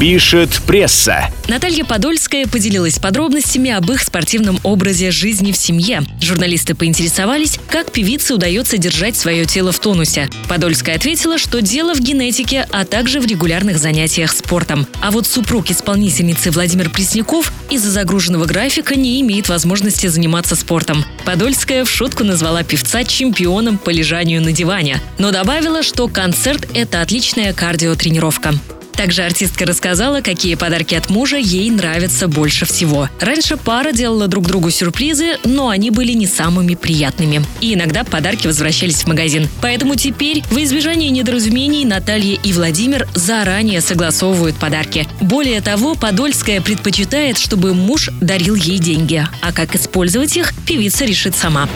Пишет пресса. Наталья Подольская поделилась подробностями об их спортивном образе жизни в семье. Журналисты поинтересовались, как певице удается держать свое тело в тонусе. Подольская ответила, что дело в генетике, а также в регулярных занятиях спортом. А вот супруг исполнительницы Владимир Пресняков из-за загруженного графика не имеет возможности заниматься спортом. Подольская в шутку назвала певца чемпионом по лежанию на диване, но добавила, что концерт – это отличная кардиотренировка. Также артистка рассказала, какие подарки от мужа ей нравятся больше всего. Раньше пара делала друг другу сюрпризы, но они были не самыми приятными. И иногда подарки возвращались в магазин. Поэтому теперь, в избежании недоразумений, Наталья и Владимир заранее согласовывают подарки. Более того, Подольская предпочитает, чтобы муж дарил ей деньги. А как использовать их, певица решит сама.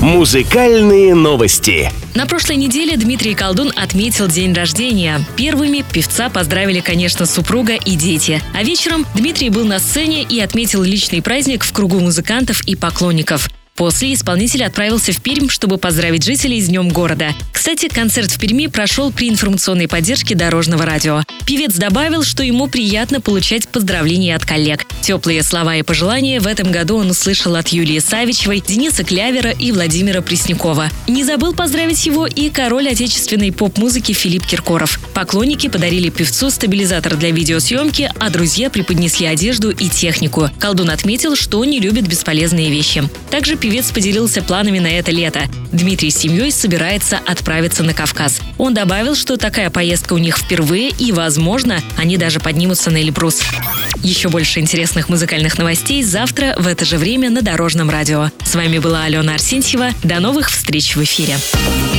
Музыкальные новости. На прошлой неделе Дмитрий Колдун отметил день рождения. Первыми певца поздравили, конечно, супруга и дети. А вечером Дмитрий был на сцене и отметил личный праздник в кругу музыкантов и поклонников. После исполнитель отправился в Пермь, чтобы поздравить жителей с Днем города. Кстати, концерт в Перми прошел при информационной поддержке Дорожного радио. Певец добавил, что ему приятно получать поздравления от коллег. Теплые слова и пожелания в этом году он услышал от Юлии Савичевой, Дениса Клявера и Владимира Преснякова. Не забыл поздравить его и король отечественной поп-музыки Филипп Киркоров. Поклонники подарили певцу стабилизатор для видеосъемки, а друзья преподнесли одежду и технику. Колдун отметил, что не любит бесполезные вещи. Также певец поделился планами на это лето. Дмитрий с семьей собирается отправиться на Кавказ. Он добавил, что такая поездка у них впервые и, возможно, они даже поднимутся на Эльбрус. Еще больше интересных музыкальных новостей завтра в это же время на Дорожном радио. С вами была Алена Арсентьева. До новых встреч в эфире.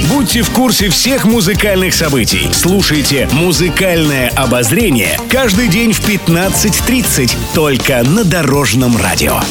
Будьте в курсе всех музыкальных событий. Слушайте «Музыкальное обозрение» каждый день в 15.30 только на Дорожном радио.